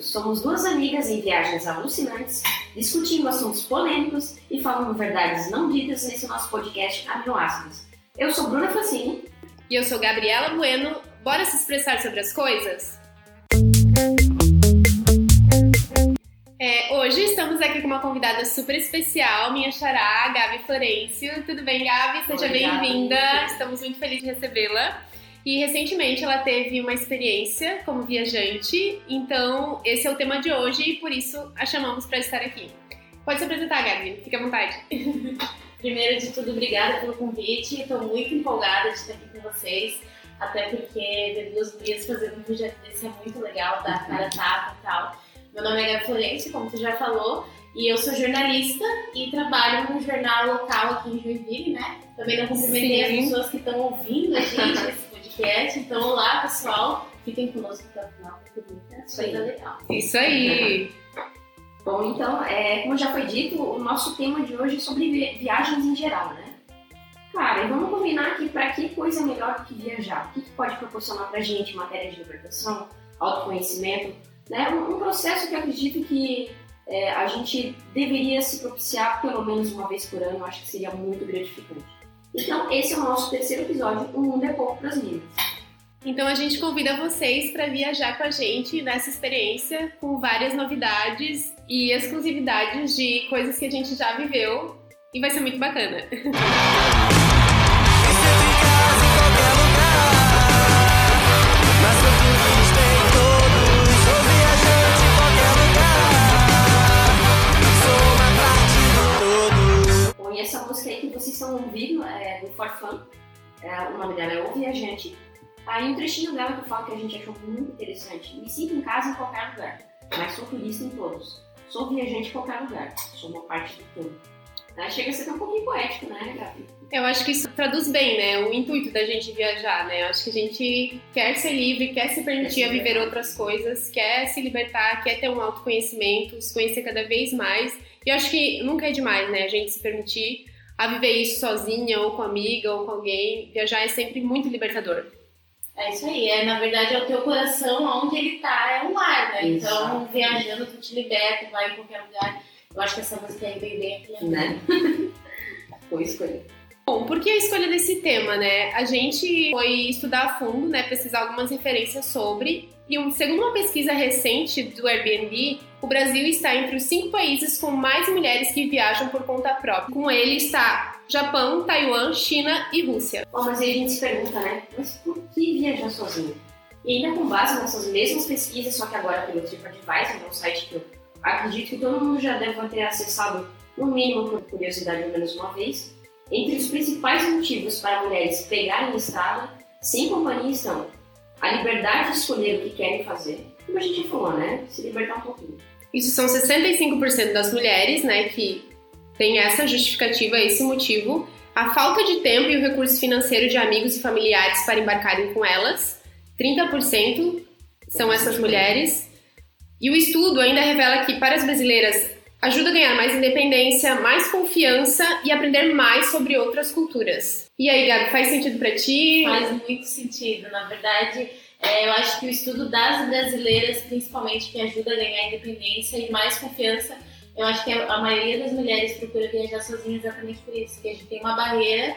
Somos duas amigas em viagens alucinantes, discutindo assuntos polêmicos e falando verdades não ditas nesse nosso podcast Aminoácidos. Eu sou Bruna Facini. E eu sou Gabriela Bueno. Bora se expressar sobre as coisas? É, hoje estamos aqui com uma convidada super especial, minha xará, Gabi Florencio. Tudo bem, Gabi? Seja bem-vinda. Estamos muito felizes de recebê-la. E recentemente ela teve uma experiência como viajante, então esse é o tema de hoje e por isso a chamamos para estar aqui. Pode se apresentar, Gabi, fique à vontade. Primeiro de tudo, obrigada pelo convite, estou muito empolgada de estar aqui com vocês, até porque ver duas dias fazendo um projeto desse é muito legal, dar cara tapa e tal. Meu nome é Gabi Florence, como você já falou, e eu sou jornalista e trabalho num jornal local aqui em Joinville, né? Também não cumprimentei as pessoas que estão ouvindo a gente podcast. Então, olá, pessoal. Fiquem conosco até o final, porque muita coisa legal. Isso aí! Bom, então, é, como já foi dito, o nosso tema de hoje é sobre viagens em geral, né? Cara, e vamos combinar aqui para que coisa melhor do que viajar? O que, que pode proporcionar para a gente em matéria de libertação, autoconhecimento, né? Um, um processo que eu acredito que é, a gente deveria se propiciar pelo menos uma vez por ano, eu acho que seria muito gratificante. Então, esse é o nosso terceiro episódio, O Mundo é Pouco para as Minas. Então, a gente convida vocês para viajar com a gente nessa experiência com várias novidades e exclusividades de coisas que a gente já viveu e vai ser muito bacana. aí estão ouvindo é do For Fun, é, o nome dela é O Viajante. Aí um trechinho dela que eu falo que a gente achou muito interessante. Me sinto em casa em qualquer lugar, mas sou turista em todos. Sou viajante em qualquer lugar, sou uma parte do todo. Né? Chega a ser um pouquinho poético, né, Gabi? Eu acho que isso traduz bem, né, o intuito da gente viajar, né? Eu acho que a gente quer ser livre, quer se permitir quer a viver outras coisas, quer se libertar, quer ter um autoconhecimento, se conhecer cada vez mais e eu acho que nunca é demais, né? A gente se permitir a viver isso sozinha, ou com amiga, ou com alguém. Viajar é sempre muito libertador. É isso aí, é, na verdade é o teu coração, onde ele tá, é um lar, né? Então, viajando, tu te liberta, vai em qualquer lugar. Eu acho que essa música aí veio bem aqui, né? Foi escolha. Bom, por que a escolha desse tema, né? A gente foi estudar a fundo, né? Pesquisar algumas referências sobre. E segundo uma pesquisa recente do Airbnb, o Brasil está entre os cinco países com mais mulheres que viajam por conta própria. Com ele está Japão, Taiwan, China e Rússia. Bom, mas aí a gente se pergunta, né? Mas por que viajar sozinha? E ainda com base nessas mesmas pesquisas, só que agora pelo TripAdvisor, é um site que eu acredito que todo mundo já deve ter acessado, no mínimo por curiosidade, pelo menos uma vez. Entre os principais motivos para mulheres pegarem estrada sem companhia estão a liberdade de escolher o que querem fazer, como a gente falou, né? Se libertar um pouquinho. Isso são 65% das mulheres, né, que tem essa justificativa, esse motivo. A falta de tempo e o recurso financeiro de amigos e familiares para embarcarem com elas, 30% são essas mulheres. E o estudo ainda revela que para as brasileiras ajuda a ganhar mais independência, mais confiança e aprender mais sobre outras culturas. E aí, Gabi, faz sentido para ti? Faz muito sentido. Na verdade, é, eu acho que o estudo das brasileiras, principalmente, que ajuda a ganhar independência e mais confiança, eu acho que a maioria das mulheres procura viajar sozinha exatamente por isso, que a gente tem uma barreira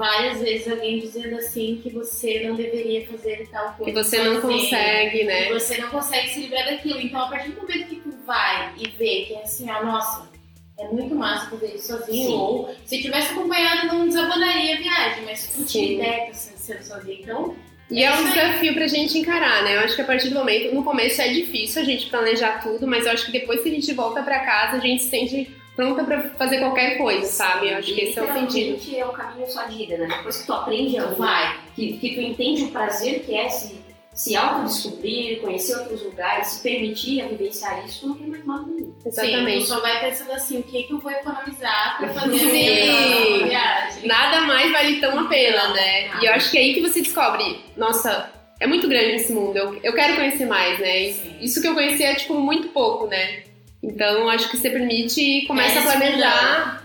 várias vezes alguém dizendo assim que você não deveria fazer tal coisa. Que você não consegue, né? Que você não consegue se livrar daquilo. Então, a partir do momento que tu vai e vê que é assim, ó, nossa, é muito massa fazer isso sozinho. Sim. Ou se tivesse acompanhado, não desabonaria a viagem, mas tu te liberta sendo sozinho. Então, e é um desafio pra gente encarar, né? Eu acho que a partir do momento, no começo é difícil a gente planejar tudo, mas eu acho que depois que a gente volta pra casa, a gente se sente pronta pra fazer qualquer coisa, sabe? Eu acho que esse é o sentido. é o caminho sua vida, né? Depois que tu aprende a vai, que, que tu entende o prazer que é se, se autodescobrir, conhecer outros lugares, se permitir a vivenciar isso, não tem mais nada nenhum. Exatamente. Sim, só vai pensando assim, o que, que eu vou economizar pra fazer a viagem. Nada mais vale tão a pena, né? E eu acho que é aí que você descobre, nossa, é muito grande esse mundo, eu, eu quero conhecer mais, né? Sim. Isso que eu conheci é, tipo, muito pouco, né? Então, acho que você permite e começa é, a planejar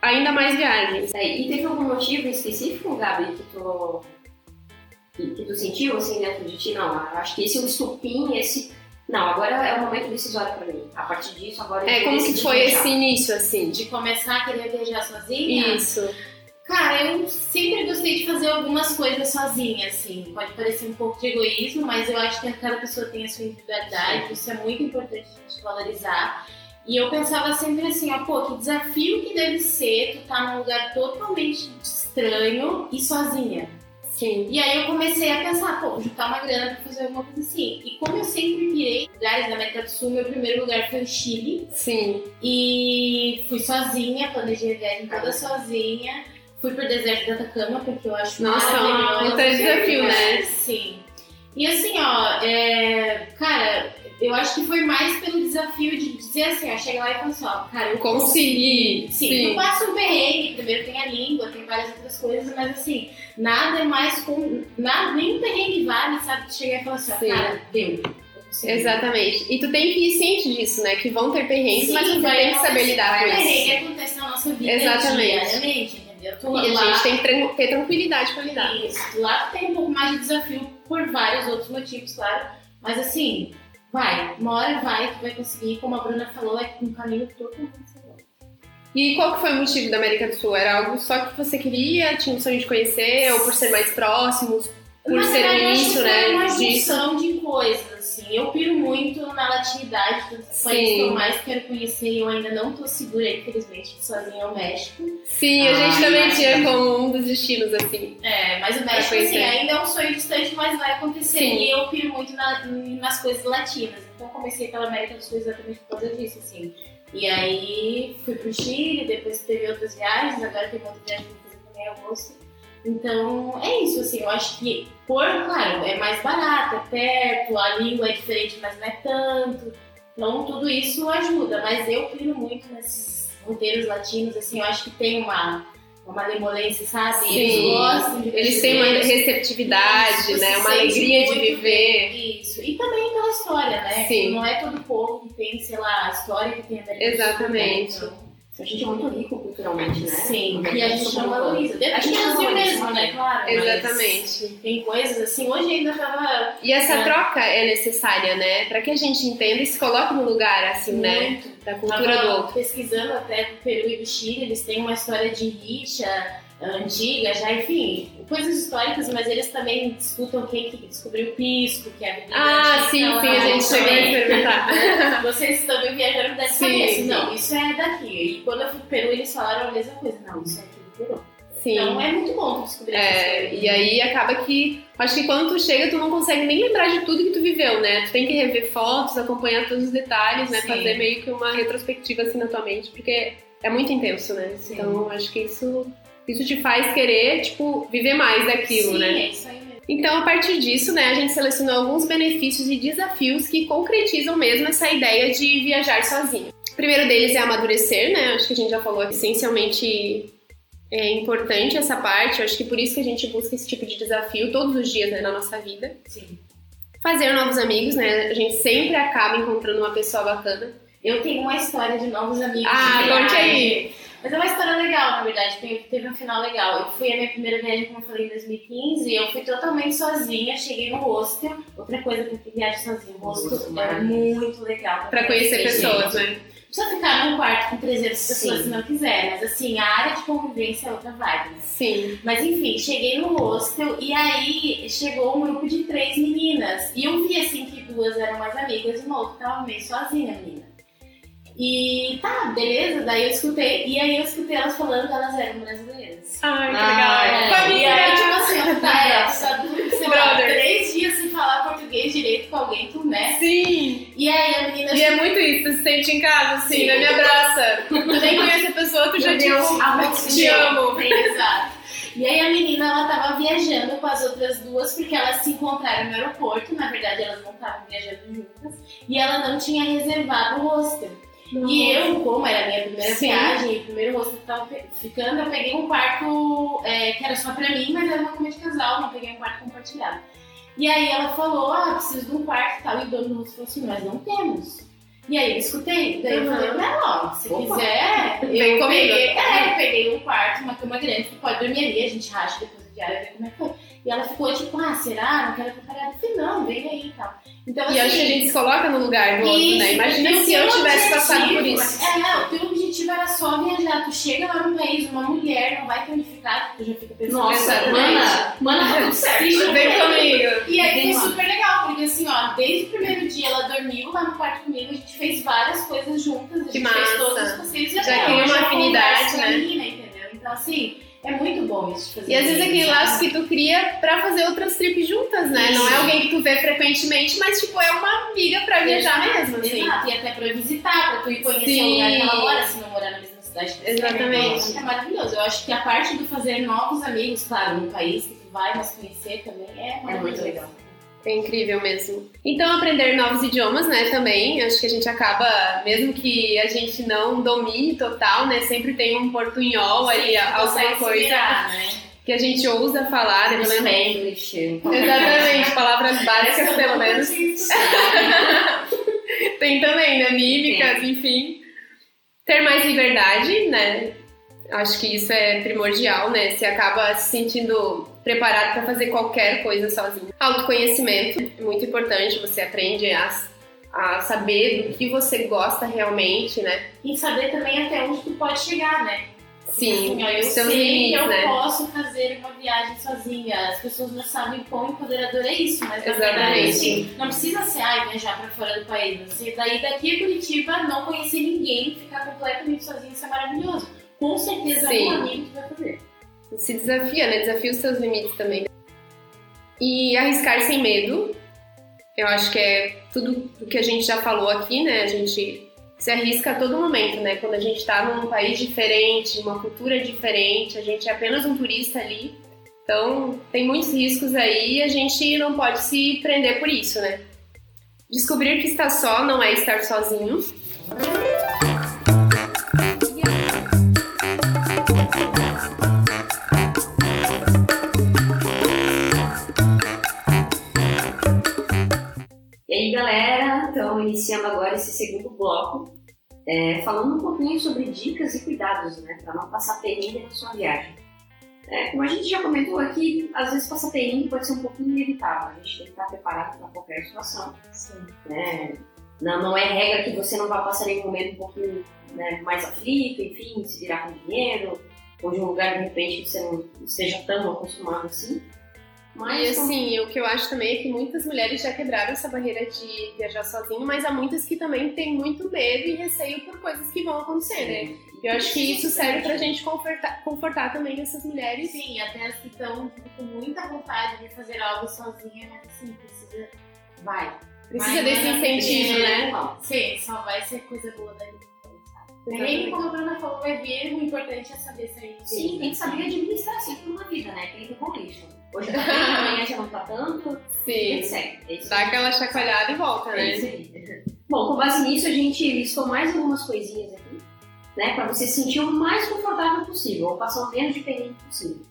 ainda mais viagens. É, e teve algum motivo específico, Gabi, que tu, que, que tu sentiu assim dentro de ti? Não, acho que esse é o estupim, esse Não, agora é o momento decisório pra mim. A partir disso, agora eu É, como que foi viajar. esse início, assim? De começar a querer viajar sozinha? Isso. Cara, eu sempre gostei de fazer algumas coisas sozinha, assim. Pode parecer um pouco de egoísmo, mas eu acho que cada pessoa tem a sua individualidade, isso é muito importante a gente valorizar. E eu pensava sempre assim, ó, pô, que desafio que deve ser tu tá num lugar totalmente estranho e sozinha. Sim. E aí eu comecei a pensar, pô, juntar uma grana pra fazer alguma coisa assim. E como eu sempre pirei em lugares da América do Sul, meu primeiro lugar foi o Chile. Sim. E fui sozinha, planejei a viagem toda sozinha. Fui pro deserto da Atacama, porque eu acho Nossa, maravilhoso. um desafio, né? Sim. E assim, ó, é, cara, eu acho que foi mais pelo desafio de dizer assim, ó, chega lá e fala assim, ó, cara, eu Consegui. Sim, Sim. tu passa um perrengue, primeiro tem a língua, tem várias outras coisas, mas assim, nada é mais com. Nada, nenhum perrengue vale, sabe? Tu chegar e falar assim, ó, Sim. cara, deu. eu consegui. Exatamente. E tu tem que ir ciente disso, né? Que vão ter perrengues, Sim, mas você vai tem que saber lidar com isso. Perrengue acontece na nossa vida Exatamente. diariamente, entendeu? Tu E a lá, gente tem que ter tranquilidade pra lidar. Isso, lá tu tem um pouco mais de desafio por vários outros motivos, claro. Mas assim, vai, uma hora vai, tu vai conseguir, como a Bruna falou, é um caminho seguro. E qual que foi o motivo da América do Sul? Era algo só que você queria, tinha um sonho de conhecer, ou por ser mais próximos, por Na ser verdade, o eu acho início, que foi uma né? Junção de coisas, assim. Eu piro muito na latinidade dos países que eu mais quero conhecer e eu ainda não tô segura, infelizmente, que sozinha é o México. Sim, a gente Ah, também tinha como um dos destinos, assim. É, mas o México, assim, ainda é um sonho distante, mas vai acontecer. Sim. E eu piro muito na- nas coisas latinas. Então comecei pela América do Sul exatamente por causa disso, assim. E aí fui pro Chile, depois teve outras viagens, agora tem outra viagem que eu fazer também em agosto. Então é isso, assim, eu acho que, por, claro, é mais barato, é perto, a língua é diferente, mas não é tanto. Então tudo isso ajuda, mas eu piro muito nesses roteiros latinos, assim, eu acho que tem uma, uma malemolência, sabe? Sim. Eles gostam de Eles têm uma receptividade, Isso, né? Uma alegria de viver. Isso. E também pela história, né? Sim. Não é todo povo que tem, sei lá, a história que tem a América Sul, Exatamente. né? Então, A gente é muito rico culturalmente, né? Sim, e a gente não valoriza. Dentro do gente Brasil valoriza, mesmo, né? né? Claro. Exatamente. Tem coisas assim, hoje ainda tava E essa É. troca é necessária, né? Pra que a gente entenda e se coloque no lugar, assim, né? muito. Da cultura do Tava outro. pesquisando até do Peru e do Chile, eles têm uma história de rixa antiga, já, enfim, coisas históricas, mas eles também disputam quem que descobriu o pisco, que é a Ah, sim, lá, sim, a gente chegou a também. experimentar. Vocês também viajaram dessa Sim, cabeça. sim. Não, isso é daqui. E quando eu fui pro Peru, eles falaram a mesma coisa. Não, isso é aqui do Peru. Sim. Então é muito bom tu descobrir É, e aí acaba que. Acho que quando tu chega, tu não consegue nem lembrar de tudo que tu viveu, né? Tu tem que rever fotos, acompanhar todos os detalhes, né? Sim. Fazer meio que uma retrospectiva assim na tua mente, porque é muito intenso, né? Sim. Então acho que isso, isso te faz querer, tipo, viver mais daquilo, Sim, né? é isso aí mesmo. Então, a partir disso, né, a gente selecionou alguns benefícios e desafios que concretizam mesmo essa ideia de viajar sozinho. O primeiro deles é amadurecer, né? Acho que a gente já falou essencialmente é importante essa parte. Eu acho que por isso que a gente busca esse tipo de desafio todos os dias né, na nossa vida. Sim. Fazer novos amigos, né? A gente sempre acaba encontrando uma pessoa bacana. Eu tenho uma história de novos amigos. Ah, conte aí. Mas é uma história legal, na verdade. Teve, teve um final legal. Eu fui a minha primeira viagem, como eu falei, em 2015. E eu fui totalmente sozinha. Cheguei no hostel. Outra coisa que eu fui viagem sozinha. O hostel Nossa, é muito legal. Pra conhecer gente. pessoas, né? Não precisa ficar num quarto com 300 pessoas Sim. se não quiser. Mas assim, a área de convivência é outra vibe. Sim. Mas enfim, cheguei no hostel e aí chegou um grupo de três meninas. E eu vi assim que duas eram mais amigas e uma outra tava meio sozinha, menina. E tá, beleza, daí eu escutei. E aí eu escutei elas falando que elas eram brasileiras. Ai, que Ah, legal. É, Família! E aí, tipo assim, tá, é, só, sei lá, Brother. três dias sem falar português direito com alguém, tu, né? Sim! E aí a menina E é muito isso, tu se sente em casa, assim, Sim. né? Me abraça. Tu nem conhece a pessoa, tu já Meu tipo, amor, te amo. Exato. E aí a menina, ela tava viajando com as outras duas porque elas se encontraram no aeroporto. Na verdade, elas não estavam viajando juntas. E ela não tinha reservado o hostel. E eu, como era a minha primeira Sim. viagem, o primeiro hostel que tava ficando, eu peguei um quarto é, que era só pra mim, mas era uma cama de casal, não peguei um quarto compartilhado. E aí ela falou, ah, preciso de um quarto e tal. E o dono do hostel falou assim, nós não temos. E aí eu escutei, daí eu falei, não, se Opa. quiser, Vem eu comigo. peguei, é, eu peguei um quarto, uma cama grande, tu pode dormir ali, a gente racha depois do diário, ver como é que foi. E ela ficou tipo, ah, será? Não quero acompanhar. Eu falei, não, vem aí e tal. Então, e assim, acho que a gente se coloca no lugar do outro, isso, né? Imagina então, se eu tivesse passado por objetivo- isso. É, o teu objetivo era só viajar. Tu chega lá no país, uma mulher não vai ter onde ficar, tu já fica pensando. Nossa, mana, mana, tá tudo certo. Vem comigo. E aí foi super legal, porque assim, ó, desde o primeiro dia ela dormiu lá no quarto comigo, a gente fez várias coisas juntas, a Que gente fez massa. todos os passeios e Já hoje uma afinidade, né? menina, entendeu? Então assim, é muito bom isso de fazer. E às vezes é isso, aquele laço que tu cria pra fazer outras trips juntas, né? Não é Isso. alguém que tu vê frequentemente, mas tipo, é uma amiga pra viajar mesmo, assim. Exato, e até pra visitar, pra tu ir conhecer Sim. o lugar que ela mora, se não morar na mesma cidade. Exatamente. Então, é maravilhoso. Eu acho que a parte do fazer novos amigos, claro, no país que tu vai, mas conhecer também é É maravilhoso. muito legal. É incrível mesmo. Então, aprender novos idiomas, né, também. Acho que a gente acaba, mesmo que a gente não domine total, né, sempre tem um portunhol ali, Sim, tu alguma coisa né? que a gente ousa falar, né, pelo menos. Spanglish. Exatamente, palavras básicas, pelo menos. Tem também, né, mímicas, enfim. Ter mais liberdade, né, acho que isso é primordial, né, você acaba se sentindo preparado para fazer qualquer coisa sozinho. Autoconhecimento, é muito importante, você aprende a, a saber do que você gosta realmente, né, E saber também até onde tu pode chegar, né? sim, Assim, ó, eu sei limites, que eu né. posso fazer uma viagem sozinha. As pessoas não sabem quão empoderador é isso, mas na verdade, assim, não precisa ser ai, viajar pra fora do país. Você daí daqui a Curitiba não conhecer ninguém, ficar completamente sozinho, isso é maravilhoso. Com certeza Sim. algum amigo vai fazer. Se desafia, né? Desafia os seus limites também. E arriscar sem medo. Eu acho que é tudo o que a gente já falou aqui, né? A gente se arrisca a todo momento, né? Quando a gente tá num país diferente, uma cultura diferente, a gente é apenas um turista ali. Então, tem muitos riscos aí e a gente não pode se prender por isso, né? Descobrir que está só não é estar sozinho. Galera, então iniciando agora esse segundo bloco, é, falando um pouquinho sobre dicas e cuidados, né, para não passar perrengue na sua viagem. É, como a gente já comentou aqui, às vezes passar perrengue pode ser um pouquinho inevitável, a gente tem que estar preparado para qualquer situação. Né? Não, não é regra que você não vai passar nenhum momento um pouquinho né, mais aflito, enfim, se virar com dinheiro, ou de um lugar de repente que você não esteja tão acostumado assim. Mas E assim, o que eu acho também é que muitas mulheres já quebraram essa barreira de viajar sozinho, mas há muitas que também têm muito medo e receio por coisas que vão acontecer, né? Eu acho que isso serve pra gente confortar, confortar também essas mulheres. Sim, até as que estão tipo, com muita vontade de fazer algo sozinha, mas assim, precisa. Vai. Precisa Vai, desse incentivo, né? Não. Sim, só vai ser coisa boa dali. Nem como a Bruna falou, vai vir, o importante é saber sair. Sim, tem que saber administrar sempre uma vida, né? Tem ter bom lixo. Hoje tá bem, amanhã já não tá tanto, Sim. etc. É isso Dá aquela chacoalhada e volta, É né? isso aí. Bom, com base nisso, a gente listou mais algumas coisinhas aqui, né? Pra você se sentir o mais confortável possível, ou passar o menos de perrengue possível.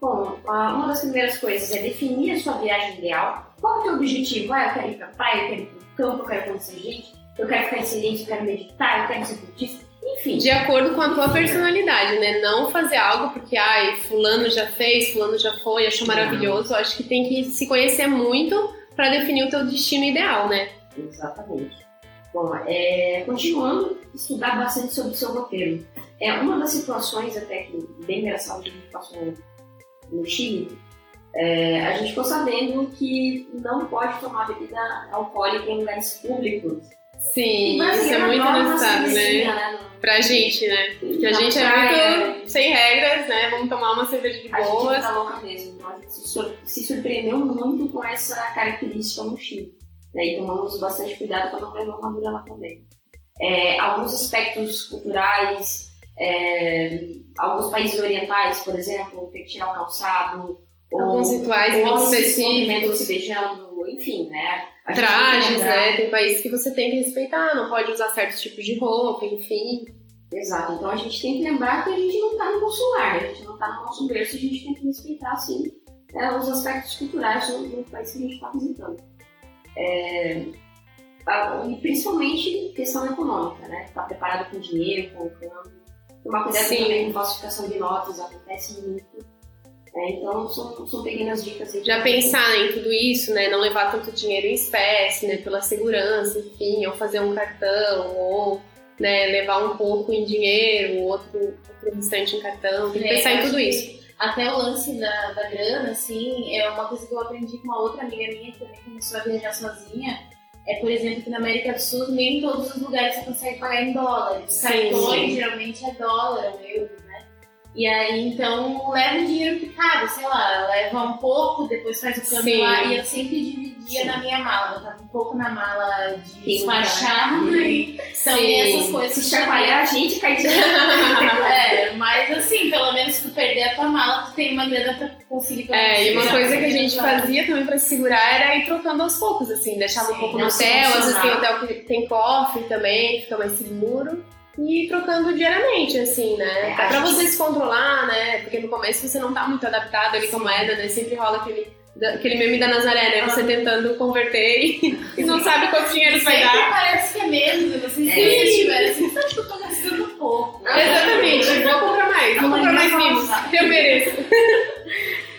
Bom, uma das primeiras coisas é definir a sua viagem ideal. Qual é o teu objetivo? Ah, eu quero ir pra praia, eu quero ir pro campo, eu quero conhecer gente, eu quero ficar em silêncio, eu quero meditar, eu quero ser cultista, enfim. De acordo com a tua personalidade, né? Não fazer algo porque, ai, fulano já fez, fulano já foi, achou maravilhoso. Acho que tem que se conhecer muito pra definir o teu destino ideal, né? Exatamente. Bom, é, continuando, estudar bastante sobre o seu roteiro. É uma das situações até que bem engraçada que a gente passou no Chile. é, a gente ficou sabendo que não pode tomar bebida alcoólica em lugares públicos. Sim, E isso é muito necessário, né? cervejinha, né? Pra gente, né? Porque a gente praia, é muito sem regras, né? Vamos tomar uma cerveja de A gente boas. tá louca mesmo. A gente se, sur- se surpreendeu muito com essa característica no Chile. Né? E tomamos bastante cuidado para não levar uma dura lá também. É, alguns aspectos culturais, é, alguns países orientais, por exemplo, ter que tirar o calçado, ou, Alguns rituais ou muito específicos. se beijando, enfim, né? Trajes, né? Tem países que você tem que respeitar, não pode usar certos tipos de roupa, enfim. Exato, então a gente tem que lembrar que a gente não está no consular, a gente não está no nosso berço, a gente tem que respeitar, sim, né, os aspectos culturais do, do país que a gente está visitando. É, e principalmente questão econômica, né? Estar preparado com dinheiro, com o câmbio. Tomar cuidado Sim. também com falsificação de notas, acontece muito. É, então são, são pequenas dicas. Aí. Já pensar em tudo isso, né? Não levar tanto dinheiro em espécie, né? Pela segurança, enfim, ou fazer um cartão, ou né, levar um pouco em dinheiro, outro, outro restante em cartão. Tem que É, pensar em tudo isso. Até o lance da, da grana, assim, é uma coisa que eu aprendi com uma outra amiga minha que também começou a viajar sozinha. É, por exemplo, que na América do Sul, nem em todos os lugares você consegue pagar em dólares. Os cartões geralmente é dólar ou euro, né? E aí, então, leva o dinheiro picado, sei lá, leva um pouco, depois faz o câmbio lá. E eu sempre dividia Sim. na minha mala. Botava um pouco na mala de tá. e Então, essas coisas. Se chacoalhar a gente, cai de É, mas assim, pelo menos se tu perder a tua mala, tu tem uma grana pra conseguir pra É, e uma coisa que a gente fazia também pra se segurar era ir trocando aos poucos, assim, deixava um Sim, pouco no hotel, às vezes tem hotel que tem cofre também, fica mais seguro. E trocando diariamente, assim, né? É, pra gente- você se controlar, né? Porque no começo você não tá muito adaptado ali com a moeda, né? Sempre rola aquele, aquele meme da Nazaré, né? Você tentando converter e, não sabe quantos dinheiros vai dar. parece que é menos, eu não sei se É. vocês tiveram assim, que eu tô gastando pouco. Exatamente, vou comprar mais, vou comprar mais mimos, não. eu mereço.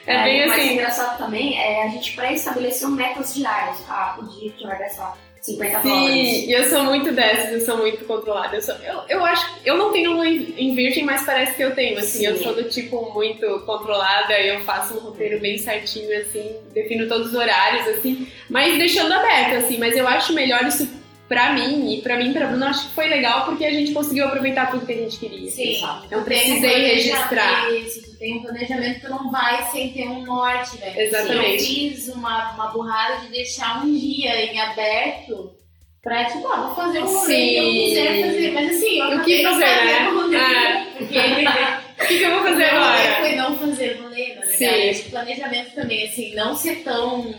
É bem mas assim. engraçado também é a gente pré-estabeleceu metas diárias. Ah, por dia gente vai gastar 50 dólares. Sim, e eu sou muito dessas, eu sou muito controlada. Eu, sou, eu, eu acho eu não tenho uma em em virgem, mas parece que eu tenho. Assim, eu sou do tipo muito controlada, eu faço um roteiro bem certinho, assim, defino todos os horários, assim, mas deixando aberto, assim, mas eu acho melhor isso pra mim, e pra mim pra Bruna, acho que foi legal porque a gente conseguiu aproveitar tudo que a gente queria. Sim. Eu um precisei registrar. Isso, tu tem um planejamento, tu não vai sem ter um norte, né? Exatamente. Eu fiz uma, uma burrada de deixar um dia em aberto pra, tipo, ah, vou fazer o rolê que eu Sim. quiser fazer. Mas assim, eu O que não fazer, né? rolê, Ah. Porque O que, que eu vou fazer Meu rolê agora? foi não fazer rolê, na Sim. verdade. Acho que planejamento também, assim, não ser tão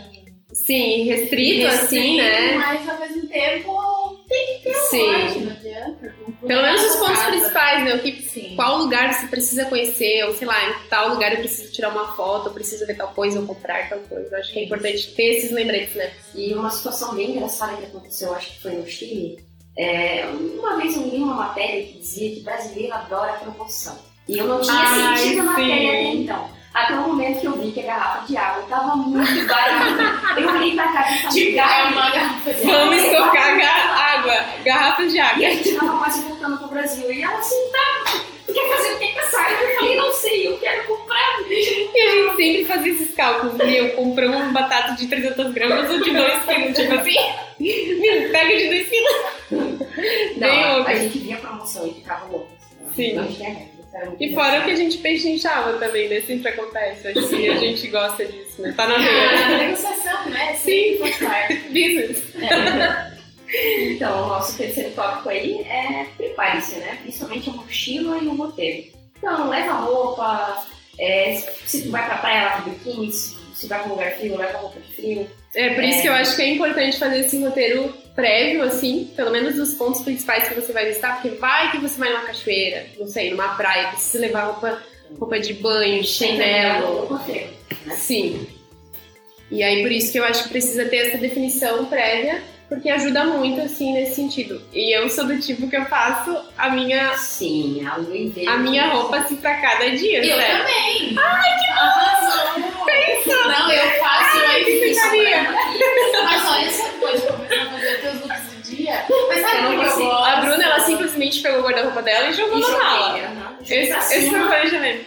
Sim, restrito, assim, restrito, né? Mas ao mesmo tempo tem que ter um Sim. norte, não adianta. Pelo menos os pontos casa. principais, né? O que Sim. qual lugar você precisa conhecer, ou sei lá, em tal lugar eu preciso tirar uma foto, eu preciso ver tal coisa, ou comprar tal coisa. Eu acho que é importante ter esses lembretes, né? E uma situação bem engraçada que aconteceu, acho que foi no Chile. é, uma vez eu li uma matéria que dizia que brasileiro adora promoção. E eu não tinha Ai, sentido a matéria até então. Até o momento que eu vi que a garrafa de água estava muito barata. eu olhei pra cá e falei, Tipo, é "Gabi, uma garrafa de Vamos água. estocar ga- água, garrafas de E água. a gente tava quase voltando pro Brasil. E ela assim, tá, tu quer fazer o que com essa água? Eu falei, não sei, eu quero comprar. E a gente sempre fazia esses cálculos. Meu, compramos um batata de 300 gramas ou de 2 quilos, tipo assim. Pega de 2 quilos. Bem Não, louco. a gente via a promoção e ficava louco. assim, Sim. Não tinha regra. E fora o que a gente pechinchava também, né? Sempre acontece. Acho que a gente gosta disso, né? Tá na Ah, negociação, né? Sim. Business. Então, o nosso terceiro tópico aí é prepare-se, né? Principalmente a mochila e o roteiro. Então, leva roupa, é, se tu vai pra praia, leva biquíni, se, se vai pra um lugar frio, leva roupa de frio. É por isso que eu acho que é importante fazer esse roteiro prévio, assim, pelo menos dos pontos principais que você vai visitar, porque vai que você vai numa cachoeira, não sei, numa praia, precisa levar roupa, roupa de banho, chinelo. roteiro. né? Sim. E aí por isso que eu acho que precisa ter essa definição prévia, porque ajuda muito, assim, nesse sentido. E eu sou do tipo que eu faço a minha, Sim, a inteira. a minha roupa, assim, pra cada dia, Eu também. Ai, que Arrasou. Não, eu faço, eu que fiz gritaria. Mas olha, você pode começar a fazer teus looks do dia. Mas sabe Eu não consigo. gosto? A Bruna, ela simplesmente pegou o guarda-roupa dela e jogou E na mala. aham, Esse, esse foi cima. o planejamento.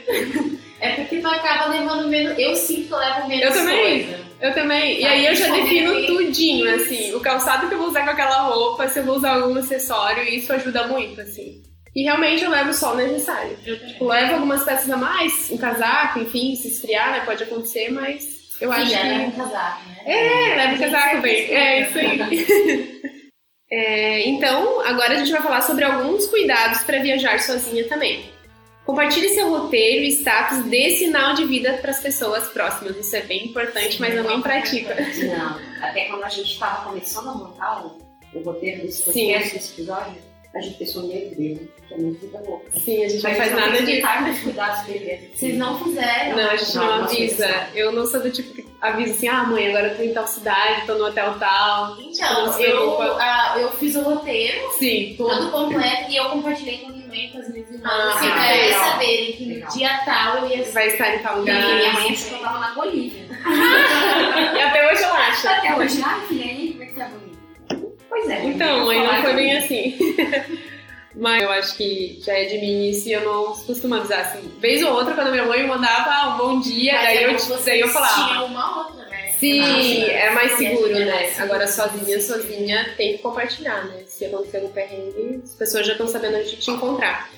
É porque tu acaba levando menos. Eu sinto que levo menos Eu também. coisa. Eu também. E aí eu já defino tudinho, assim. O calçado que eu vou usar com aquela roupa, se eu vou usar algum acessório, isso ajuda muito, assim. E realmente eu levo só o necessário. Eu. Tipo, levo algumas peças a mais, um casaco, enfim, se esfriar, né? Pode acontecer, mas eu acho Sim, que. é um casaco, né? É, leva o casaco bem. É, isso aí. É, então, agora a gente vai falar sobre alguns cuidados para viajar sozinha também. Compartilhe seu roteiro e status de sinal de vida para as pessoas próximas. Isso é bem importante, mas ninguém pratica. Não, até quando a gente estava começando a montar o, o roteiro desse Sim. podcast, desse episódio, a gente pensou em bebê, que é muito vida louca. Sim, a gente não Mas faz nada disso. respeitar os cuidados do bebê. Vocês não fizeram. Não, a gente não, Não, avisa. sei. Eu não sou do tipo que avisa assim, ah, mãe, agora eu tô em tal cidade, tô no hotel tal. Então, eu, preocupa. ah, eu fiz o roteiro Sim. todo completo e eu compartilhei com minha mãe, com as minhas irmãs, Ah, assim, pra eles legal. saberem que Legal. no dia tal eu ia Vai estar em tal E lugar. minha mãe achou que eu tava na Bolívia. E até hoje eu acho. Até hoje, ai, filha, aí, como é que tá a Bolívia? Pois é. Então, mãe, não foi bem assim. Mas eu acho que já é de mim isso e eu não costumo avisar assim. Vez ou outra, quando minha mãe mandava um bom dia, Mas daí, é eu, daí eu falava. tinham uma outra, né? Sim, Nossa, é mais seguro, é né? mais seguro. Agora sozinha, sozinha, tem que compartilhar, né? Se acontecer algum perrengue, as pessoas já estão sabendo onde te encontrar.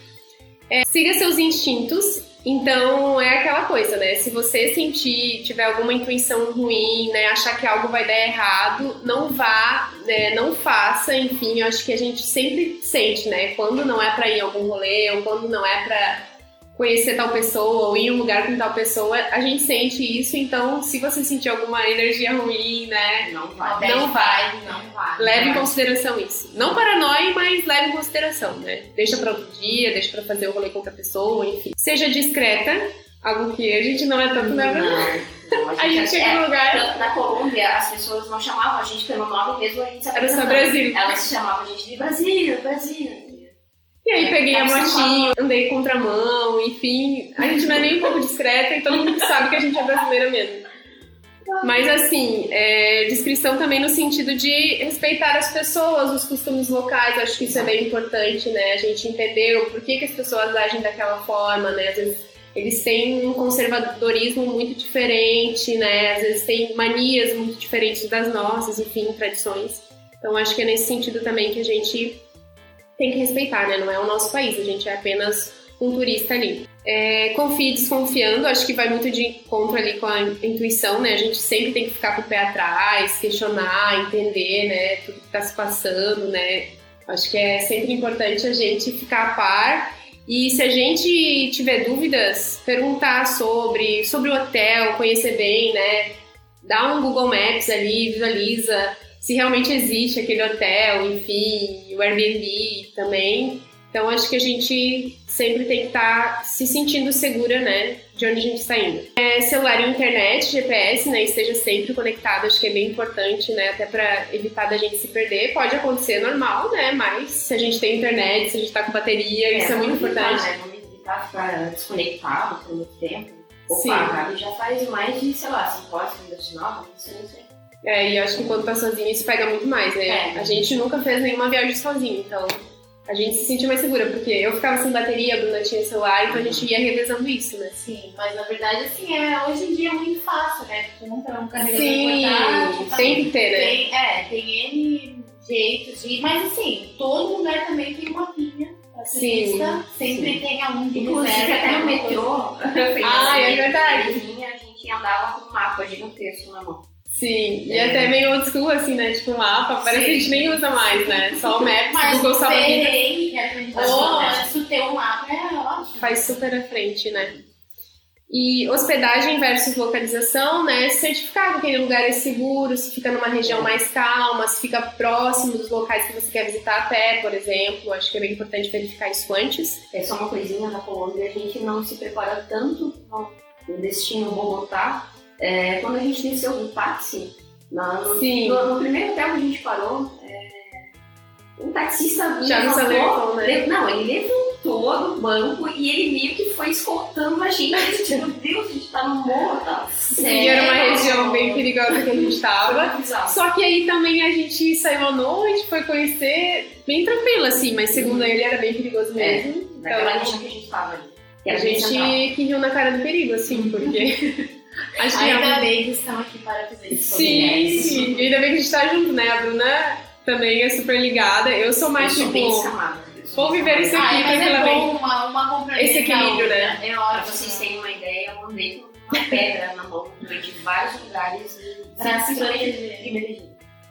É, siga seus instintos. Então, é aquela coisa, né? Se você sentir, tiver alguma intuição ruim, né? Achar que algo vai dar errado, não vá, né? Não faça. Enfim, eu acho que a gente sempre sente, né? Quando não é pra ir em algum rolê, ou quando não é pra conhecer tal pessoa ou ir em um lugar com tal pessoa, a gente sente isso, então se você sentir alguma energia ruim, né, Não vai. Não vai. vibe, Não vai. leve em vai. consideração isso. Não paranoia, mas leve em consideração, né? Deixa pra outro dia, deixa pra fazer o rolê com outra pessoa, enfim. Seja discreta, algo que a gente não é tanto, né? Não, não, A gente chega é, no lugar, na Colômbia, as pessoas não chamavam a gente pelo nome mesmo, a gente se era só. Brasil. Elas chamavam a gente de Brasil, Brasil. E aí peguei a você motinho, andei contramão, enfim. A gente não é nem um pouco discreta e todo mundo sabe que a gente é brasileira mesmo. Mas assim, é, descrição também no sentido de respeitar as pessoas, os costumes locais, acho que isso é bem importante, né? A gente entender o porquê que as pessoas agem daquela forma, né? Às vezes eles têm um conservadorismo muito diferente, né? Às vezes têm manias muito diferentes das nossas, enfim, tradições. Então acho que é nesse sentido também que a gente tem que respeitar, né? Não é o nosso país, a gente é apenas um turista ali. É, confie desconfiando, acho que vai muito de encontro ali com a intuição, né? A gente sempre tem que ficar com o pé atrás, questionar, entender, né? Tudo que tá se passando, né? Acho que é sempre importante a gente ficar a par e se a gente tiver dúvidas, perguntar sobre, sobre o hotel, conhecer bem, né? Dá um Google Maps ali, visualiza se realmente existe aquele hotel, enfim, o Airbnb também. Então acho que a gente sempre tem que estar se sentindo segura, né, de onde a gente está indo. É, celular e internet, GPS, né, esteja sempre conectado, acho que é bem importante, né, até para evitar da gente se perder. Pode acontecer normal, né, mas se a gente tem internet, se a gente tá com bateria, isso é muito evitar, importante. Né? Vamos evitar ficar desconectado por muito tempo. Opa, Sim. já faz mais de, sei lá, 5 horas, 29, isso eu não sei. É, e acho que quando tá sozinho isso pega muito mais, né? É. A gente nunca fez nenhuma viagem sozinho, então a gente se sentiu mais segura, porque eu ficava sem bateria, a Bruna tinha celular, então a gente ia revezando isso, né? Sim, mas na verdade, assim, é, hoje em dia é muito fácil, né? Tu compra um carregador Sim, portátil, tá tem que ter, né? Tem, é, tem N jeitos de. Mas assim, todo lugar também tem uma pilha pra Sim. Sempre sim. tem algum de Inclusive, até no metrô, Ah, é verdade. a gente andava com um mapa gigantesco na mão. Sim, e É. até meio old school, assim, né? Tipo, mapa, parece que a gente nem usa mais, né? Só o Maps, Mas Google Salva Vidas tem, que a gente Mas é. tu ter um mapa é ótimo. faz super à frente, né? E hospedagem versus localização, né? Certificar que aquele lugar é seguro, se fica numa região mais calma, se fica próximo dos locais que você quer visitar a pé, por exemplo. Acho que é bem importante verificar isso antes. É só uma coisinha na Colômbia, a gente não se prepara tanto no no destino Bogotá. É, quando a gente desceu do táxi, no, Sim. no- no primeiro hotel que a gente parou, é, um taxista Já levantou- alertou, né? Não, ele levantou do banco e ele meio que foi escoltando a gente. A gente, Meu Deus, a gente tá no morro, tá? E era uma região bem perigosa que a gente tava. Só que aí também a gente saiu à noite, foi conhecer bem tranquilo, assim, mas segundo ele era bem perigoso mesmo. Naquela Então, região que a gente tava ali. A central. gente que riu na cara do perigo, assim, porque. Acho que Ainda bem que estão aqui para fazer isso. Sim, sim. E ainda bem que a gente tá junto, né? A Bruna também é super ligada. Eu sou mais Eu tipo. sou Vou viver isso aqui Ah, mas é tranquilamente. bom uma, uma Esse equilíbrio, né? É Pra ótimo. vocês terem uma ideia, eu andei com uma pedra na mão durante vários lugares e Pra se proteger.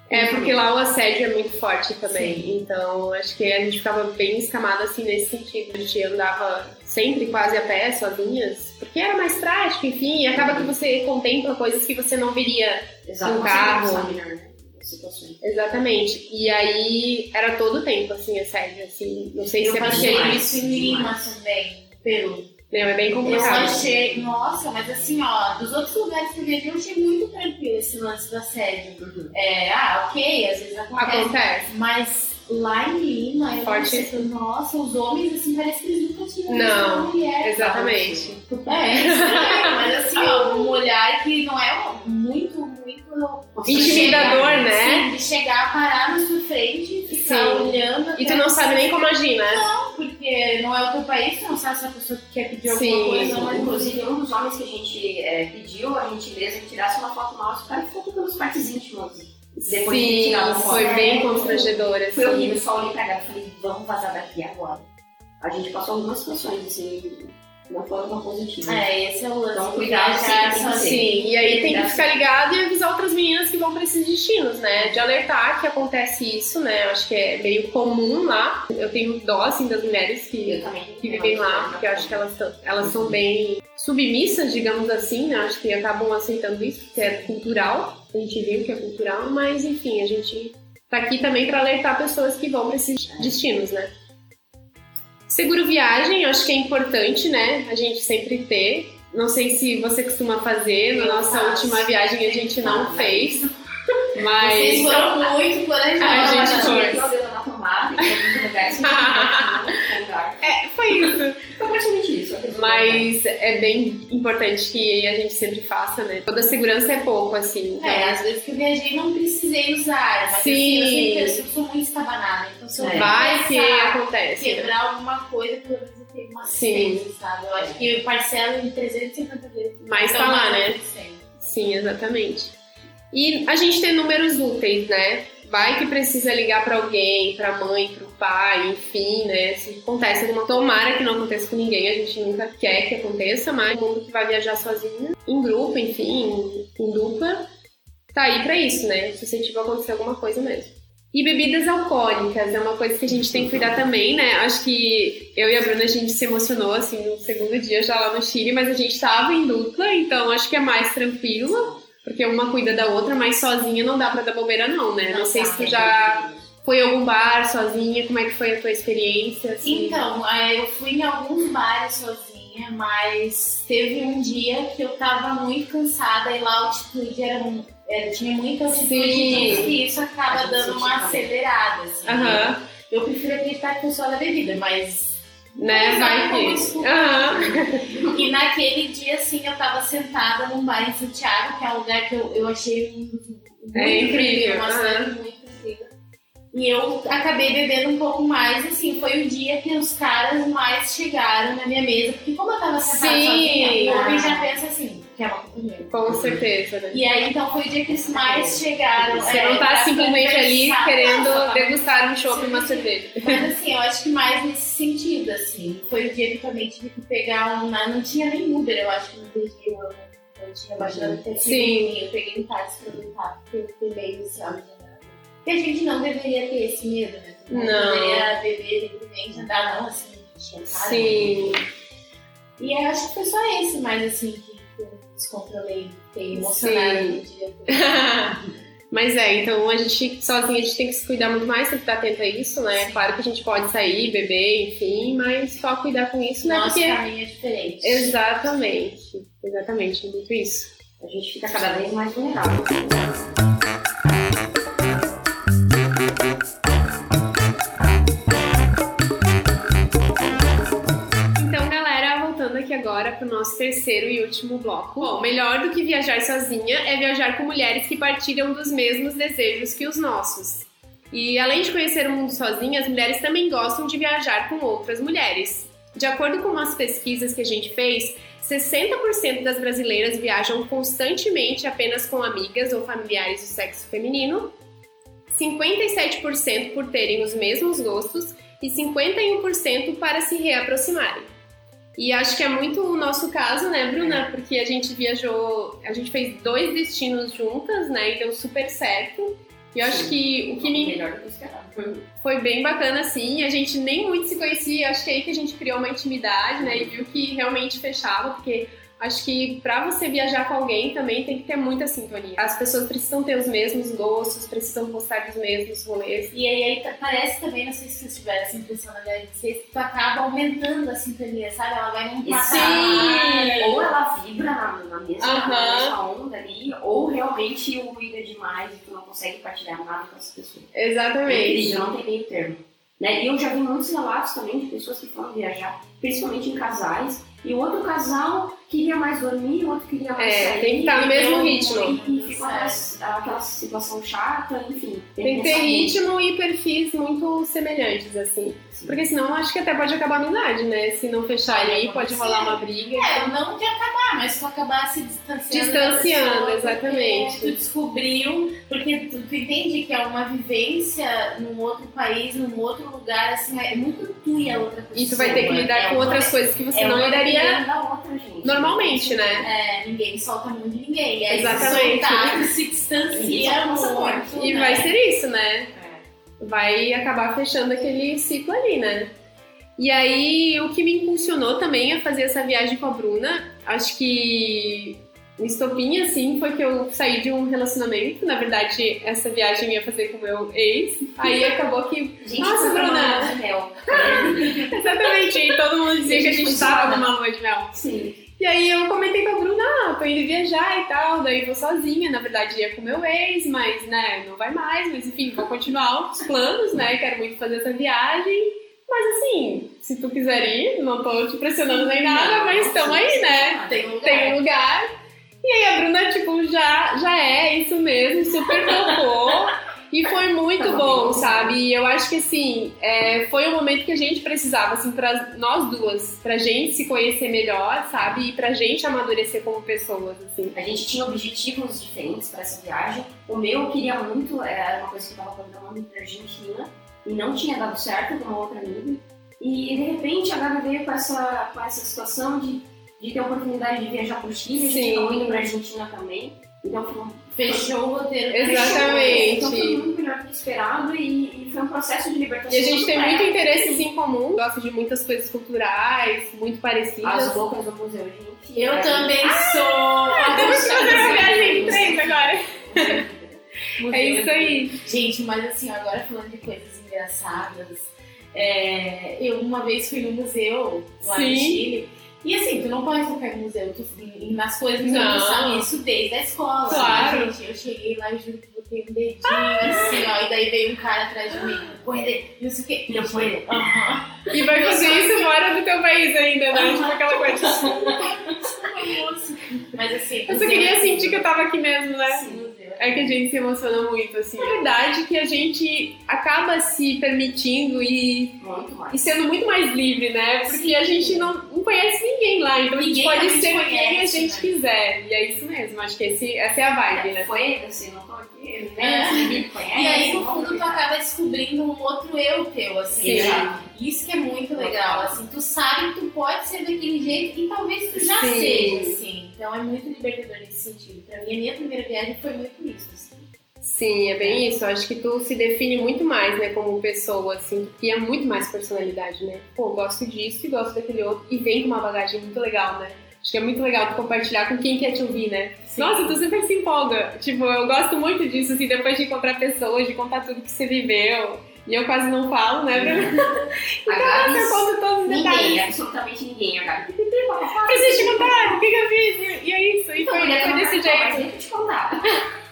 É, porque lá o assédio é muito forte também. Então, acho que a gente ficava bem escamada assim nesse sentido. A gente andava sempre quase a pé, sozinhas, porque era mais prático, enfim, e acaba que você contempla coisas que você não viria Exato. Você carro. sabe, né? situações. Exatamente. E aí era todo o tempo, assim, assédio, assim. Não sei Eu se é porque demais, isso em Lima também, no Peru. Não, é bem Eu complicado. achei, nossa, mas assim, ó, dos outros lugares que eu viajei, eu achei muito tranquilo esse lance do assédio. Uhum. É, ah, ok, às vezes acontece. Acontece. Mas lá em Lima, eu Forte pensei, nossa, os homens, assim, parece que eles nunca tinham Não, visto uma mulher. Exatamente. É, é estranho, mas assim, ó, um olhar que não é muito, muito. Intimidador, chegar, né? De chegar, parar na sua frente, ficar Sim. olhando. E tu não sabe nem como agir, né? Não, porque não é o teu país, tu não sabe se a pessoa quer pedir alguma Sim, coisa. Mas inclusive, um dos homens que a gente é, pediu a gentileza de tirasse uma foto nossa, o cara ficou pelas partes íntimas. Depois de Sim, tirado a foto. foi bem constrangedor, assim. Foi horrível, só olhei pra ela e falei, vamos vazar daqui agora. A gente passou algumas situações, assim, não foram tão positivas. É, esse é o lance. Então, de cuidado, viajar sim, tem que sozinho. Sim, e aí tem que ficar ligado e avisar outras meninas que vão pra esses destinos, né? De alertar que acontece isso, né? Eu acho que é meio comum lá. Eu tenho dó, assim, das mulheres que, que vivem lá, porque eu acho que elas, tão- elas são bem submissas, digamos assim, né? Acho que acabam aceitando isso, porque é cultural. A gente viu que é cultural, mas enfim, a gente tá aqui também pra alertar pessoas que vão pra esses destinos, né? Seguro viagem, eu acho que é importante, né? A gente sempre ter. Não sei se você costuma fazer, na nossa última viagem a gente não fez, Vocês mas. foram muito A planejados. gente foi. É, foi isso. Foi praticamente isso. aquele lugar. Mas é bem importante que a gente sempre faça, né? Toda segurança é pouco, assim. então- É, às vezes que eu viajei não precisei usar, mas Sim. assim, eu sempre eu sou muito estabanada. Então se eu É. Vai que acontece. né? quebrar alguma coisa, pelo menos eu tenho uma Sim. assistência, sabe? Eu acho que eu parcelo em 350 vezes. Mas Então, tá lá, né? Sim, exatamente. E a gente tem números úteis, né? Vai que precisa ligar pra alguém, pra mãe, pro pai, enfim, né? Se acontece alguma tomara que não aconteça com ninguém, a gente nunca quer que aconteça, mas o mundo que vai viajar sozinho, em grupo, enfim, em dupla, tá aí pra isso, né? Suscetível a acontecer alguma coisa mesmo. E bebidas alcoólicas é uma coisa que a gente tem que cuidar também, né? Acho que eu e a Bruna a gente se emocionou assim no segundo dia já lá no Chile, mas a gente tava em dupla, então acho que é mais tranquilo, porque uma cuida da outra, mas sozinha não dá pra dar bobeira não, né? Não, sei dá, se tu é já foi em algum bar sozinha, como é que foi a tua experiência? Assim? Então, é, eu fui em alguns bares sozinha, mas teve um dia que eu tava muito cansada e lá a altitude era, um- era tinha muita altitude e que isso acaba dando uma acelerada. Assim, Aham, Eu prefiro acreditar que foi só da bebida, mas. Né? Vai que. Aham. E naquele dia, assim, eu tava sentada num bar em Santiago, que é um lugar que eu, eu achei muito É incrível, uma cidade muito incrível. E eu acabei bebendo um pouco mais, assim, foi o dia que os caras mais chegaram na minha mesa, porque como eu tava sentada Sim. sozinha, o homem já pensa assim, que é uma. Com certeza, né? E aí, então, foi o dia que eles mais chegaram. Você é, não tá simplesmente ali querendo Nossa, degustar um chopp e uma cerveja. mas assim, eu acho que mais nesse sentido, assim. Foi o dia que eu também tive que pegar um. Não tinha nem Uber, eu acho que no Brasil. Eu, eu tinha baixado até Sim. Eu peguei um táxi pra voltar, porque eu fiquei meio inicial E a gente não deveria ter esse medo, né? Não. deveria beber livremente, andar não, assim, a cara. Sim. E eu acho que foi só esse, mais assim, que descontrolei, fiquei emocionada Sim. no dia. Mas é, então a gente sozinha a gente tem que se cuidar muito mais, tem que estar atento a isso, né? Claro que a gente pode sair, beber, enfim, mas só cuidar com isso, né? Nosso Porque. caminho é diferente. Exatamente, exatamente, muito isso. A gente fica cada vez mais vulnerável. Nosso terceiro e último bloco. Bom, melhor do que viajar sozinha é viajar com mulheres que partilham dos mesmos desejos que os nossos. E além de conhecer o mundo sozinha, as mulheres também gostam de viajar com outras mulheres. De acordo com umas pesquisas que a gente fez, 60% das brasileiras viajam constantemente apenas com amigas ou familiares do sexo feminino, 57% por terem os mesmos gostos e 51% para se reaproximarem. E acho que é muito o nosso caso, né, Bruna? Porque a gente viajou, a gente fez dois destinos juntas, né, e deu super certo. E eu acho Sim. que o que me esperado. foi bem bacana, assim. A gente nem muito se conhecia, acho que é aí que a gente criou uma intimidade, né? E viu que realmente fechava, porque Acho que para você viajar com alguém também tem que ter muita sintonia. As pessoas precisam ter os mesmos gostos, precisam gostar dos mesmos rolês. E aí, aí parece também, não sei se vocês tiveram essa impressão na viagem de vocês, que tu acaba aumentando a sintonia, sabe? Ela vai num patamar. Sim! Ou ela vibra na, na, mesma, uhum. na mesma onda ali, ou realmente o ruído é demais e tu não consegue partilhar nada com essa pessoa. Exatamente. É não tem meio termo. Né? E eu já vi muitos relatos também de pessoas que foram viajar, principalmente em casais, e o outro casal queria mais dormir, o outro queria mais é, sair. Tem que estar no mesmo ritmo. E, e ficou aquela situação chata, enfim. Tem, tem que ter ritmo e perfis muito semelhantes, assim. Sim. Porque senão acho que até pode acabar a amizade, né? Se não fechar ali, pode rolar uma briga. É, então... não de acabar, mas tu acabar se distanciando. Distanciando, exatamente. Tu descobriu, porque tu, tu entende que é uma vivência num outro país, num outro lugar, assim, é muito tu e a outra pessoa. E tu vai ter que lidar é com outras coisas que você é não lidaria outra, normalmente, né? É, ninguém solta muito de ninguém. E aí Exatamente. Se, soltar, se distancia muito. E né? vai ser isso, né? vai acabar fechando aquele ciclo ali, né? E aí, o que me impulsionou também a fazer essa viagem com a Bruna, acho que o estopim, assim, foi que eu saí de um relacionamento. Na verdade, essa viagem ia fazer com o meu ex. Aí acabou que. Gente, Nossa, Bruna! Exatamente, e todo mundo dizia que a gente estava numa lua de mel. Sim. E aí eu comentei com a Bruna, ah, tô indo viajar e tal, daí vou sozinha, na verdade ia com meu ex, mas né, não vai mais, mas enfim, vou continuar os planos, né? Quero muito fazer essa viagem. Mas assim, se tu quiser ir, não tô te pressionando nem nada, mas estamos aí, né? Tem lugar. Tem um lugar. E aí a Bruna, tipo, já, já é isso mesmo, super tocou. E foi muito bom, sabe? E eu acho que, assim, é, foi um momento que a gente precisava, assim, pra nós duas, pra gente se conhecer melhor, sabe? E pra gente amadurecer como pessoas, assim. A gente tinha objetivos diferentes para essa viagem. O meu eu queria muito, é, era uma coisa que eu tava programando pra Argentina, e não tinha dado certo com uma outra amiga. E, de repente, a Gabi veio com essa, com essa situação de, de ter a oportunidade de viajar por Chile, a gente indo pra Argentina também. Então, Fechou o roteiro. Exatamente. Então foi muito melhor do que esperado e, e, foi um processo de libertação. E a gente tem muitos interesses em comum, gosta de muitas coisas culturais, muito parecidas. As roupas do museu, gente. Eu é. também ah, sou. Ah, que fazer uma viagem em três agora. é isso aí. Gente, mas assim, agora falando de coisas engraçadas, é, eu uma vez fui no museu lá Sim. no Chile. E assim, tu não pode tocar no museu, tu, nas coisas museu, Não. sabe isso desde a escola. Claro. Né, gente? Eu cheguei lá e juro que botei um dedinho assim, ó, e daí veio um cara atrás de mim, puede, não sei o quê. Não puede. E vai fazer isso fora do teu país ainda, né? Tipo aquela coisa. Mas assim, Eu queria é sentir que eu tava aqui mesmo, né? Sim. É que a gente se emociona muito, assim. É verdade que a gente acaba se permitindo e, e sendo muito mais livre, né? Porque a gente não, não conhece ninguém lá, então Ninguém a gente pode ser quem a conhece, gente né? quiser. E é isso mesmo, acho que esse, essa é a vibe, né? Foi, assim, não É. né? Conhece. E aí, no fundo, tu acaba descobrindo um outro eu teu, assim, Sim. sabe? Isso que é muito legal, assim, tu sabe que tu pode ser daquele jeito e talvez tu já Sim. seja, assim. Então é muito libertador nesse sentido. Pra mim, a minha primeira viagem foi muito isso, assim. Sim, é bem isso. Eu acho que tu se define muito mais, né, como pessoa, assim, tu cria muito mais personalidade, né? Pô, gosto disso e gosto daquele outro, e vem com uma bagagem muito legal, né? Acho que é muito legal compartilhar com quem quer te ouvir, né? Nossa, tu super se empolga. Tipo, eu gosto muito disso, assim, depois de encontrar pessoas, de contar tudo que você viveu. E eu quase não falo, né, Bruno? A Gabi, eu conto todos os ninguém, detalhes. absolutamente ninguém. A Gabi, Preciso te contar, o que, eu fiz? E é isso, e Então, foi, foi desse vai contar, mas jeito. deixa eu te contar.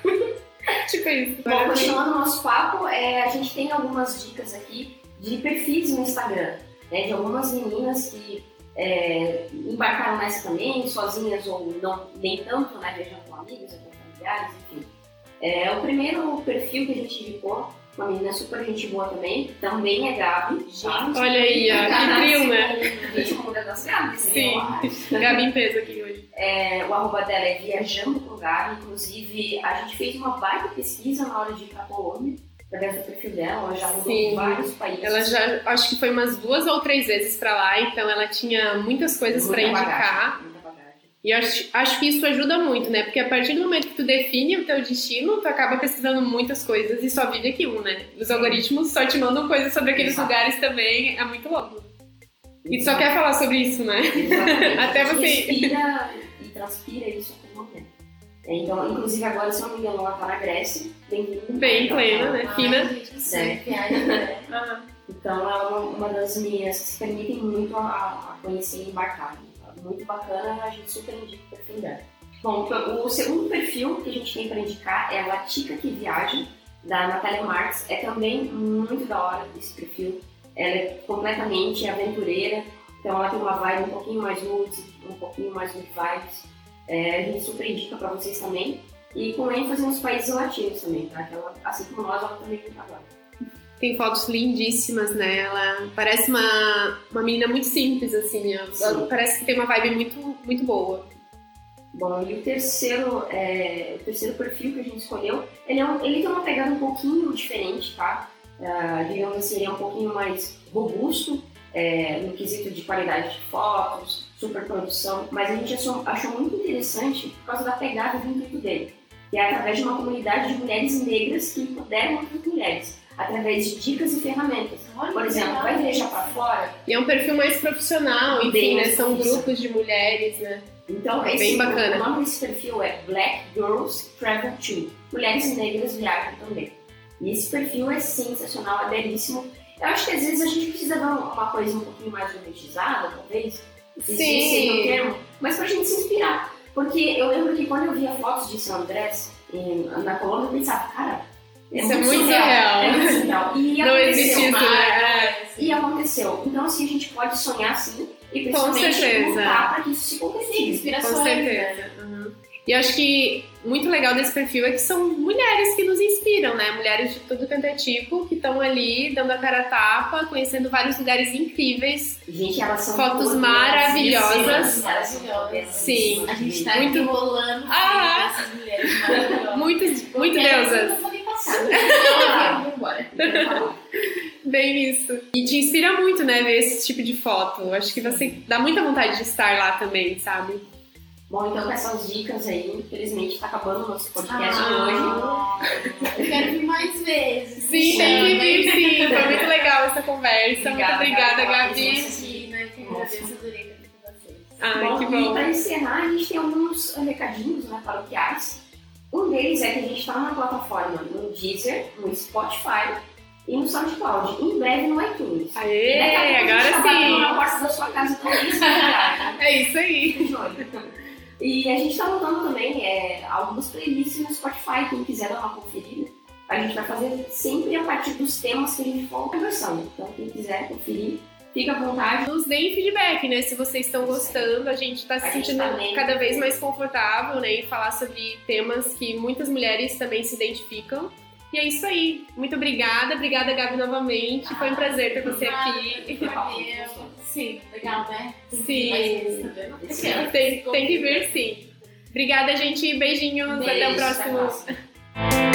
Tipo isso. Bom, continuando o nosso papo, é, a gente tem algumas dicas aqui de perfis no Instagram, né, de algumas meninas que é, embarcaram nessa também, sozinhas ou não, nem tanto, né, viajando com amigos ou com familiares, enfim. É, o primeiro perfil que a gente indicou, uma menina super gente boa também, também é Gabi. tá? Olha aí, ó, que trio, né? Gente, uma das Gabis, né, Sim. Gabi em peso aqui hoje. É, o arroba dela é Viajando com Gabi. Inclusive, a gente fez uma baita pesquisa na hora de ir pra Colômbia, perfil dela. Ela já rodou Sim. vários países. Ela já, acho que foi umas duas ou três vezes pra lá, então ela tinha muitas coisas pra Muita indicar. bagagem, muita bagagem. E acho, acho que isso ajuda muito, né? Porque a partir do momento que tu define o teu destino, tu acaba pesquisando muitas coisas e só vive aquilo, né? Os algoritmos só te mandam coisas sobre aqueles Exato. lugares também, é muito louco. E tu só quer falar sobre isso, né? Exatamente. Até você- Respira transpira isso todo momento. Então, inclusive agora, se eu não me engano, ela tá na Grécia, bem Bem plena, né? Fina. Gente, sim, viagem, né? Então ela é uma, uma das meninas que se permitem muito a, a conhecer e embarcar. Muito bacana, a gente super indica o perfil dela. Bom, o segundo perfil que a gente tem para indicar é a Latica que Viaja, da Natália Marques. É também muito da hora esse perfil. Ela é completamente aventureira, então ela tem uma vibe um pouquinho mais nude, um pouquinho mais good vibes. É, a gente super indica para vocês também. E com ênfase nos países latinos também, tá? Que ela, assim como nós, ela também trabalha. Tem fotos lindíssimas, né? Ela parece uma, uma menina muito simples, assim. Ela parece que tem uma vibe muito, muito boa. Bom, e o terceiro, é, o terceiro perfil que a gente escolheu, ele, é um- ele tem uma pegada um pouquinho diferente, tá? Ah, digamos assim, ele é um pouquinho mais robusto é, no quesito de qualidade de fotos, superprodução, mas a gente achou, achou muito interessante por causa da pegada do intuito dele, que é através de uma comunidade de mulheres negras que empoderam outras mulheres, através de dicas e ferramentas. Olha Por exemplo, vai viajar para fora, E é um perfil mais profissional, enfim, né? São grupos de mulheres, né? Então, É esse, bem bacana. o nome desse perfil é Black Girls Travel Too. Mulheres negras viajam também. E esse perfil é sensacional, é belíssimo. Eu acho que às vezes a gente precisa dar uma coisa um pouquinho mais romantizada, talvez. Esse seria o termo, mas pra gente se inspirar. Porque eu lembro que quando eu via fotos de São Andrés em- na Colômbia, eu pensava, cara, Isso é muito surreal. É muito surreal. E Não aconteceu. existe isso, né? Mas, E aconteceu. Então, assim, a gente pode sonhar sim e principalmente lutar para que isso se Sim, concretize. inspirações. Com né? certeza. Uhum. E eu acho que muito legal desse perfil é que são mulheres que nos inspiram, né? Mulheres de tudo quanto é tipo, que estão ali dando a cara a tapa, conhecendo vários lugares incríveis. Gente, elas são Fotos maravilhosas. Maravilhosas. Sim. A gente tá Muito- rolando Ah. essas mulheres maravilhosas. Muito, muito deusas. embora. Bem isso. E te inspira muito, né, ver esse tipo de foto. Acho que você dá muita vontade de estar lá também, sabe? Bom, então com essas dicas aí, infelizmente tá acabando o nosso podcast de hoje. Ah, Eu quero vir mais vezes. Sim, tem que vir, sim. Foi muito legal essa conversa. muito obrigada, Gabi. né? Que agradeço, adorei estar aqui com vocês. Ai, bom, que e bom. para encerrar, a gente tem alguns recadinhos né, paroquiais. Um deles é que a gente está na plataforma no Deezer, no Spotify e no SoundCloud. Em breve no iTunes. Aê, Daqui a pouco a gente tá na agora porta da sua casa ligar, tá? sim. É isso aí. E a gente está montando também é, algumas playlists no Spotify, quem quiser dar uma conferida. A gente vai fazer sempre a partir dos temas que a gente for conversando. Então, quem quiser conferir, fica à vontade. Nos deem feedback, né? Se vocês estão gostando, a gente tá se sentindo tá cada vez mais confortável, né? Em falar sobre temas que muitas mulheres também se identificam. E é isso aí. Muito obrigada. Obrigada, Gabi, novamente. Foi um prazer ter você aqui. Valeu. Sim, legal, né? Sim. Tem, tem que vir, sim. Obrigada, gente. Beijinhos. Até o Beijo, próximo. Até a próxima.